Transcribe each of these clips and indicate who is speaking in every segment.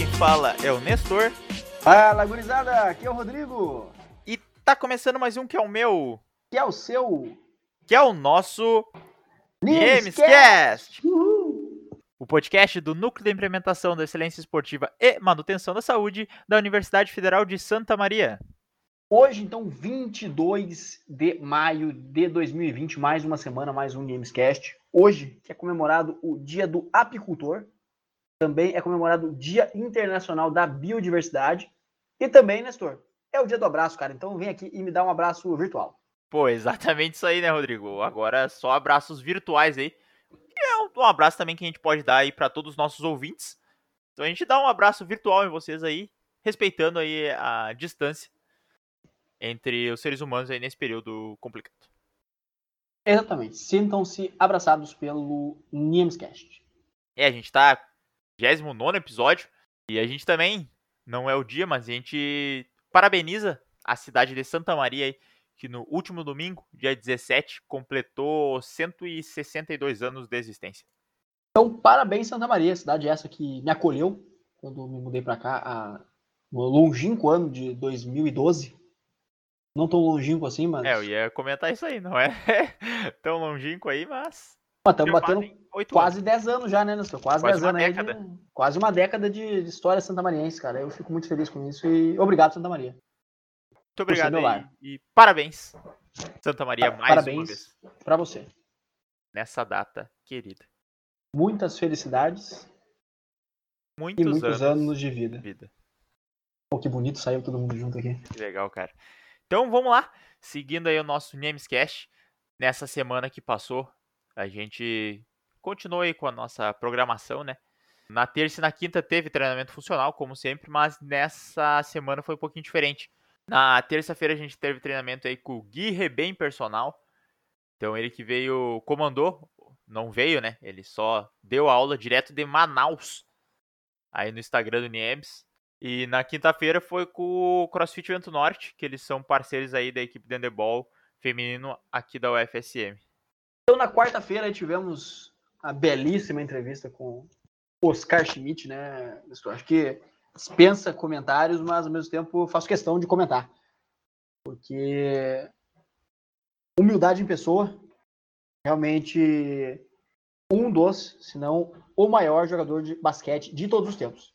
Speaker 1: quem fala é o Nestor.
Speaker 2: Fala, gurizada, aqui é o Rodrigo.
Speaker 1: E tá começando mais um que é o meu,
Speaker 2: Que é o seu
Speaker 1: que é o nosso. Gamescast. O podcast do Núcleo de Implementação da Excelência Esportiva e Manutenção da Saúde da Universidade Federal de Santa Maria.
Speaker 2: Hoje, então, 22 de maio de 2020, mais uma semana, mais um Gamescast. Hoje que é comemorado o Dia do Apicultor, também é comemorado o Dia Internacional da Biodiversidade e também, Nestor, é o Dia do Abraço, cara. Então vem aqui e me dá um abraço virtual.
Speaker 1: Pô, exatamente isso aí, né, Rodrigo? Agora só abraços virtuais aí. E é um, abraço também que a gente pode dar aí para todos os nossos ouvintes. Então a gente dá um abraço virtual em vocês aí, respeitando aí a distância entre os seres humanos aí nesse período complicado.
Speaker 2: Exatamente. Sintam-se abraçados pelo Namescast.
Speaker 1: É, a gente tá 29 episódio e a gente também, não é o dia, mas a gente parabeniza a cidade de Santa Maria aí, que no último domingo, dia 17, completou 162 anos de existência.
Speaker 2: Então, parabéns, Santa Maria, cidade essa que me acolheu quando me mudei para cá a, no longínquo ano de 2012. Não tão longínquo assim, mas.
Speaker 1: É, eu ia comentar isso aí, não é tão longínquo aí, mas.
Speaker 2: Estamos batendo quase
Speaker 1: anos.
Speaker 2: 10 anos já, né, Nestor? Quase,
Speaker 1: Quase
Speaker 2: 10
Speaker 1: uma
Speaker 2: anos aí.
Speaker 1: década.
Speaker 2: De, quase uma década de, de história santamariense, cara. Eu fico muito feliz com isso e obrigado, Santa Maria.
Speaker 1: Muito obrigado aí,
Speaker 2: lar.
Speaker 1: e parabéns, Santa Maria,
Speaker 2: Pa-
Speaker 1: mais uma
Speaker 2: parabéns.
Speaker 1: vez,
Speaker 2: Para você.
Speaker 1: nessa data querida.
Speaker 2: Muitas felicidades
Speaker 1: Muitos,
Speaker 2: e muitos
Speaker 1: anos,
Speaker 2: anos, de
Speaker 1: de
Speaker 2: vida.
Speaker 1: vida.
Speaker 2: Pô, que bonito saiu todo mundo junto aqui.
Speaker 1: Que legal, cara. Então vamos lá, seguindo aí o nosso Namescast. Nessa semana que passou, a gente continuou aí com a nossa programação, né? Na terça e na quinta teve treinamento funcional, como sempre, mas nessa semana foi um pouquinho diferente. Na terça-feira a gente teve treinamento aí com o Gui Rebem Personal. Então ele que veio, comandou, não veio, né? Ele só deu aula direto de Manaus, aí no Instagram do Niebs. E na quinta-feira foi com o CrossFit Vento Norte, que eles são parceiros aí da equipe de handebol feminino aqui da UFSM.
Speaker 2: Então, na quarta-feira, tivemos a belíssima entrevista com Oscar Schmidt, né, Nestor? Acho que dispensa comentários, mas ao mesmo tempo eu faço questão de comentar. Porque humildade em pessoa, realmente um dos, se não o maior jogador de basquete de todos os tempos.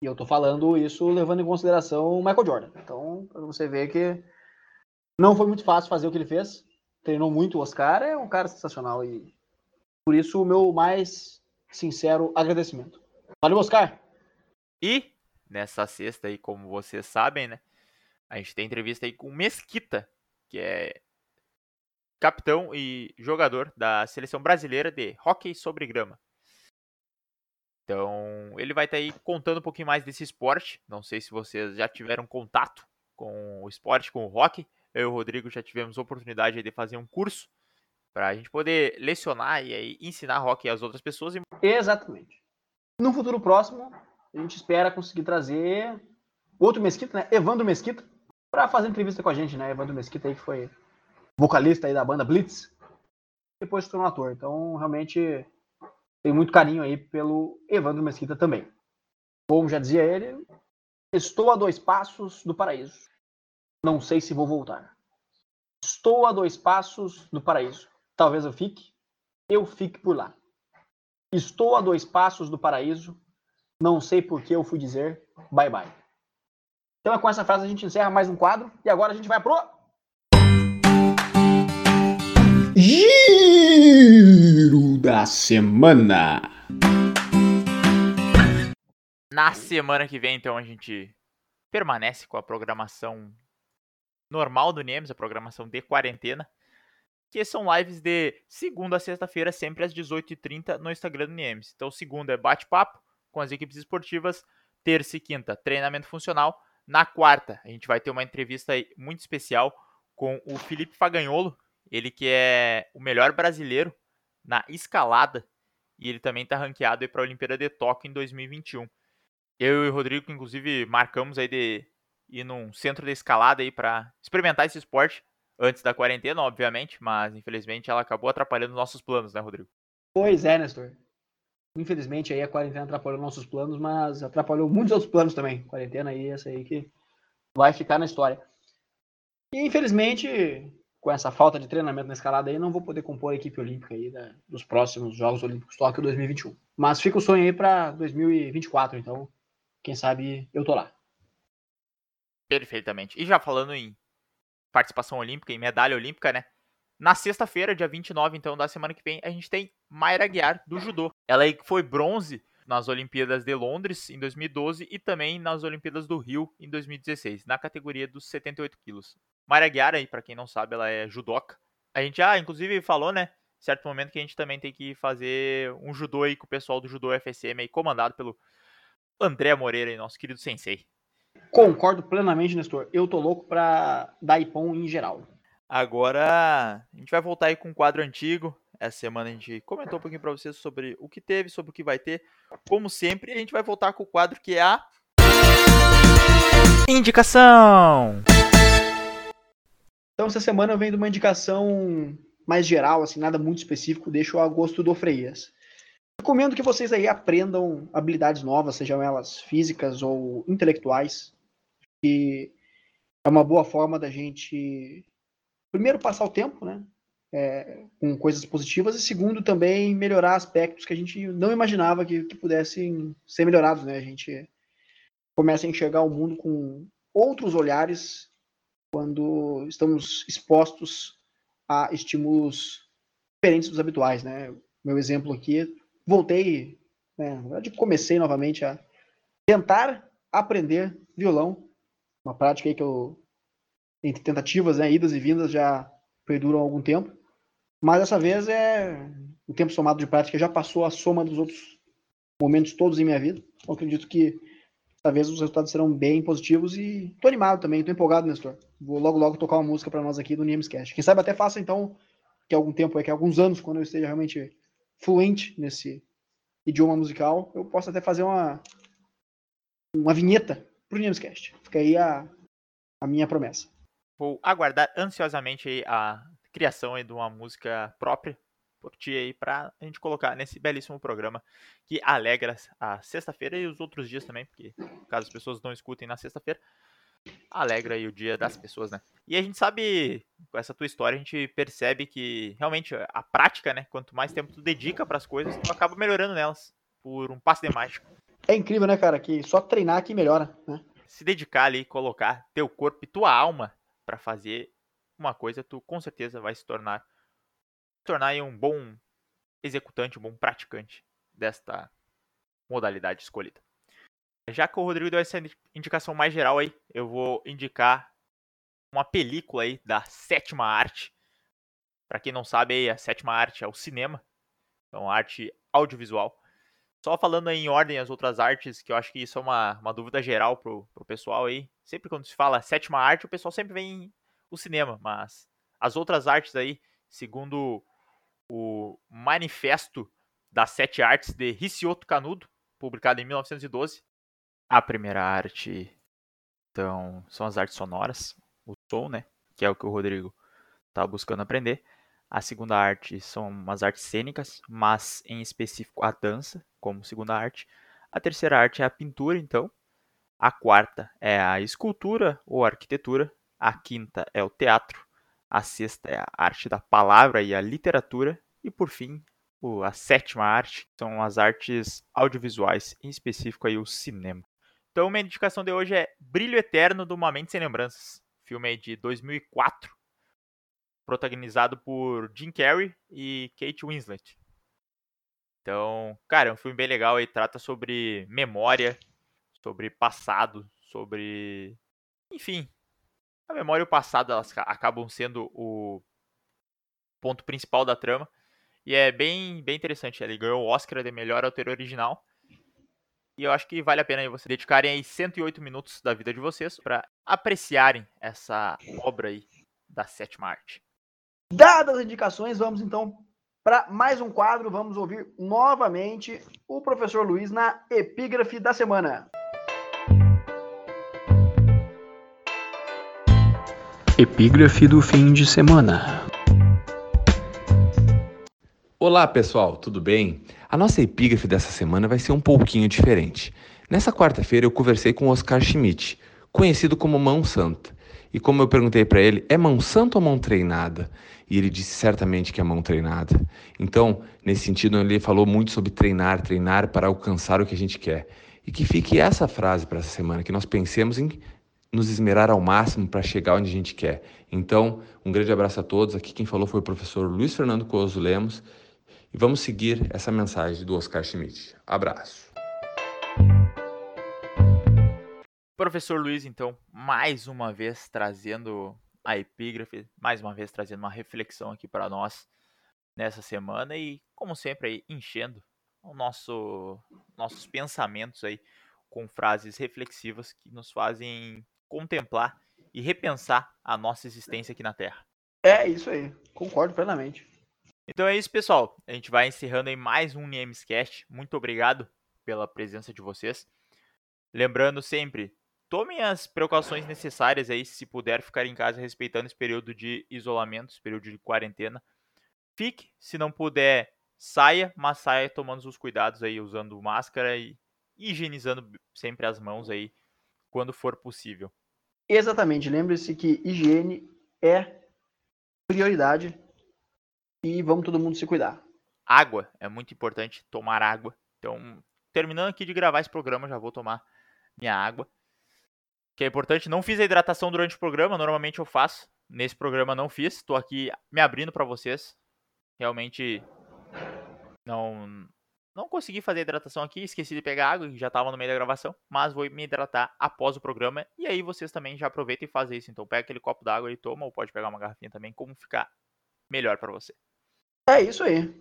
Speaker 2: E eu tô falando isso levando em consideração o Michael Jordan. Então, pra você ver que não foi muito fácil fazer o que ele fez. Treinou muito o Oscar, é um cara sensacional e por isso o meu mais sincero agradecimento. Valeu, Oscar!
Speaker 1: E nessa sexta aí, como vocês sabem, né? A gente tem entrevista aí com Mesquita, que é capitão e jogador da seleção brasileira de hóquei sobre grama. Então, ele vai estar aí contando um pouquinho mais desse esporte. Não sei se vocês já tiveram contato com o esporte, com o hockey. Eu e o Rodrigo já tivemos oportunidade de fazer um curso para a gente poder lecionar e aí ensinar hockey às outras pessoas.
Speaker 2: Exatamente. No futuro próximo, a gente espera conseguir trazer outro Mesquita, né? Evandro Mesquita, para fazer entrevista com a gente, né? Evandro Mesquita aí que foi vocalista aí da banda Blitz, depois se tornou ator. Então, realmente, tenho muito carinho aí pelo Evandro Mesquita também. Como já dizia ele, estou a dois passos do paraíso. Não sei se vou voltar. Estou a dois passos do paraíso. Talvez eu fique, eu fique por lá. Estou a dois passos do paraíso. Não sei por que eu fui dizer bye bye. Então, com essa frase, a gente encerra mais um quadro. E agora a gente vai pro. Giro da semana.
Speaker 1: Na semana que vem, então, a gente permanece com a programação normal do Nemes, a programação de quarentena, que são lives de segunda a sexta-feira, sempre às 18h30 no Instagram do Nemes. Então, segunda é bate-papo com as equipes esportivas, terça e quinta, treinamento funcional. Na quarta, a gente vai ter uma entrevista muito especial com o Felipe Faganholo, ele que é o melhor brasileiro na escalada, e ele também está ranqueado para a Olimpíada de Tóquio em 2021. Eu e o Rodrigo, inclusive, marcamos aí de ir num centro de escalada aí para experimentar esse esporte antes da quarentena, obviamente, mas infelizmente ela acabou atrapalhando nossos planos, né, Rodrigo?
Speaker 2: Pois é, Nestor. Infelizmente aí a quarentena atrapalhou nossos planos, mas atrapalhou muitos outros planos também. Quarentena aí, essa aí que vai ficar na história. E infelizmente, com essa falta de treinamento na escalada aí, não vou poder compor a equipe olímpica aí dos próximos Jogos Olímpicos Tóquio 2021. Mas fica o sonho aí para 2024, então quem sabe eu tô lá.
Speaker 1: Perfeitamente. E já falando em participação olímpica, em medalha olímpica, né? Na sexta-feira, dia 29, então, da semana que vem, a gente tem Mayra Guiar, do judô. Ela aí foi bronze nas Olimpíadas de Londres, em 2012, e também nas Olimpíadas do Rio, em 2016, na categoria dos 78 quilos. Mayra Guiar, aí, pra quem não sabe, ela é judoca. A gente já, inclusive, falou, né, certo momento que a gente também tem que fazer um judô aí com o pessoal do Judô FSM aí, comandado pelo André Moreira, aí, nosso querido sensei.
Speaker 2: Concordo plenamente, Nestor. Eu tô louco pra dar ipom em geral.
Speaker 1: Agora, a gente vai voltar aí com um quadro antigo. Essa semana a gente comentou um pouquinho para vocês sobre o que teve, sobre o que vai ter. Como sempre, a gente vai voltar com o quadro que é a indicação.
Speaker 2: Então, essa semana eu venho de uma indicação mais geral, assim, nada muito específico, deixo a gosto do Freias. Recomendo que vocês aí aprendam habilidades novas, sejam elas físicas ou intelectuais, que é uma boa forma da gente primeiro, passar o tempo, né? É, com coisas positivas, e segundo, também melhorar aspectos que a gente não imaginava que, que pudessem ser melhorados, né? A gente começa a enxergar o mundo com outros olhares quando estamos expostos a estímulos diferentes dos habituais, né? Meu exemplo aqui, voltei, né, na verdade comecei novamente a tentar aprender violão, uma prática aí que eu entre tentativas, né, idas e vindas já perduram algum tempo. Mas dessa vez é o tempo somado de prática já passou a soma dos outros momentos todos em minha vida. Acredito que dessa vez os resultados serão bem positivos e tô animado também, tô empolgado, Nestor. Vou logo logo tocar uma música para nós aqui do Niemscast. Quem sabe até faça então que algum tempo, é que alguns anos, quando eu esteja realmente fluente nesse idioma musical, eu possa até fazer uma uma vinheta pro Niemscast. Fica aí a, a minha promessa.
Speaker 1: Vou aguardar ansiosamente a criação de uma música própria por ti aí pra gente colocar nesse belíssimo programa que alegra a sexta-feira e os outros dias também, porque caso as pessoas não escutem na sexta-feira, alegra aí o dia das pessoas, né? E a gente sabe, com essa tua história, a gente percebe que realmente a prática, né, quanto mais tempo tu dedica para as coisas, tu acaba melhorando nelas por um passe de mágica.
Speaker 2: É incrível, né, cara, que só treinar que melhora, né?
Speaker 1: Se dedicar ali, colocar teu corpo e tua alma para fazer uma coisa, tu com certeza vai se tornar tornar um bom executante, um bom praticante desta modalidade escolhida. Já que o Rodrigo deu essa indicação mais geral aí, eu vou indicar uma película aí da sétima arte. Para quem não sabe, aí, a sétima arte é o cinema, então arte audiovisual. Só falando em ordem as outras artes, que eu acho que isso é uma, uma dúvida geral pro, pro pessoal aí. Sempre quando se fala sétima arte, o pessoal sempre vem o cinema, mas as outras artes aí, segundo o manifesto das sete artes de Hicioto Canudo, publicado em 1912, a primeira arte, então, são as artes sonoras, o som, né, que é o que o Rodrigo está buscando aprender. A segunda arte são as artes cênicas, mas em específico a dança, como segunda arte. A terceira arte é a pintura, então. A quarta é a escultura ou arquitetura. A quinta é o teatro. A sexta é a arte da palavra e a literatura. E por fim, a sétima arte são as artes audiovisuais, em específico aí o cinema. Então, minha indicação de hoje é Brilho Eterno do Uma Mente Sem Lembranças. Filme de 2004, protagonizado por Jim Carrey e Kate Winslet. Então, cara, é um filme bem legal e trata sobre memória, sobre passado, sobre. Enfim. A memória e o passado elas acabam sendo o ponto principal da trama. E é bem, bem interessante. Ele ganhou o Oscar de melhor autor original. E eu acho que vale a pena vocês dedicarem aí 108 minutos da vida de vocês para apreciarem essa obra aí da sétima arte.
Speaker 2: Dadas as indicações, vamos então para mais um quadro. Vamos ouvir novamente o professor Luiz na epígrafe da semana.
Speaker 3: Epígrafe do fim de semana. Olá pessoal, tudo bem?
Speaker 4: A nossa epígrafe dessa semana vai ser um pouquinho diferente. Nessa quarta-feira eu conversei com Oscar Schmidt, conhecido como Mão Santa. E como eu perguntei para ele, é mão santa ou mão treinada? E ele disse certamente que é mão treinada. Então, nesse sentido, ele falou muito sobre treinar, treinar para alcançar o que a gente quer. E que fique essa frase para essa semana, que nós pensemos em nos esmerar ao máximo para chegar onde a gente quer. Então, um grande abraço a todos. Aqui quem falou foi o professor Luiz Fernando Coso Lemos. E vamos seguir essa mensagem do Oscar Schmidt. Abraço.
Speaker 1: Professor Luiz, então, mais uma vez trazendo a epígrafe, mais uma vez trazendo uma reflexão aqui para nós nessa semana e, como sempre, aí, enchendo o nosso, nossos pensamentos aí com frases reflexivas que nos fazem contemplar e repensar a nossa existência aqui na Terra.
Speaker 2: É isso aí, concordo plenamente.
Speaker 1: Então é isso, pessoal. A gente vai encerrando aí mais um Niemescast. Muito obrigado pela presença de vocês. Lembrando sempre, tomem as precauções necessárias aí, se puder ficar em casa respeitando esse período de isolamento, esse período de quarentena. Fique, se não puder, saia, mas saia tomando os cuidados aí, usando máscara e higienizando sempre as mãos aí quando for possível.
Speaker 2: Exatamente, lembre-se que higiene é prioridade e vamos todo mundo se cuidar.
Speaker 1: Água, é muito importante tomar água. Então, terminando aqui de gravar esse programa, já vou tomar minha água que é importante. Não fiz a hidratação durante o programa, normalmente eu faço. Nesse programa não fiz, estou aqui me abrindo para vocês. Realmente não não consegui fazer a hidratação aqui, esqueci de pegar água, já estava no meio da gravação, mas vou me hidratar após o programa e aí vocês também já aproveitam e fazem isso. Então pega aquele copo d'água e toma, ou pode pegar uma garrafinha também, como ficar melhor para você.
Speaker 2: É isso aí.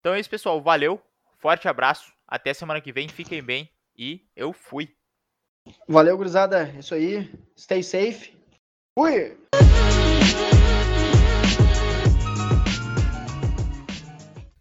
Speaker 1: Então é isso, pessoal. Valeu. Forte abraço. Até semana que vem. Fiquem bem e eu fui.
Speaker 2: Valeu, gurizada. É isso aí. Stay safe. Fui!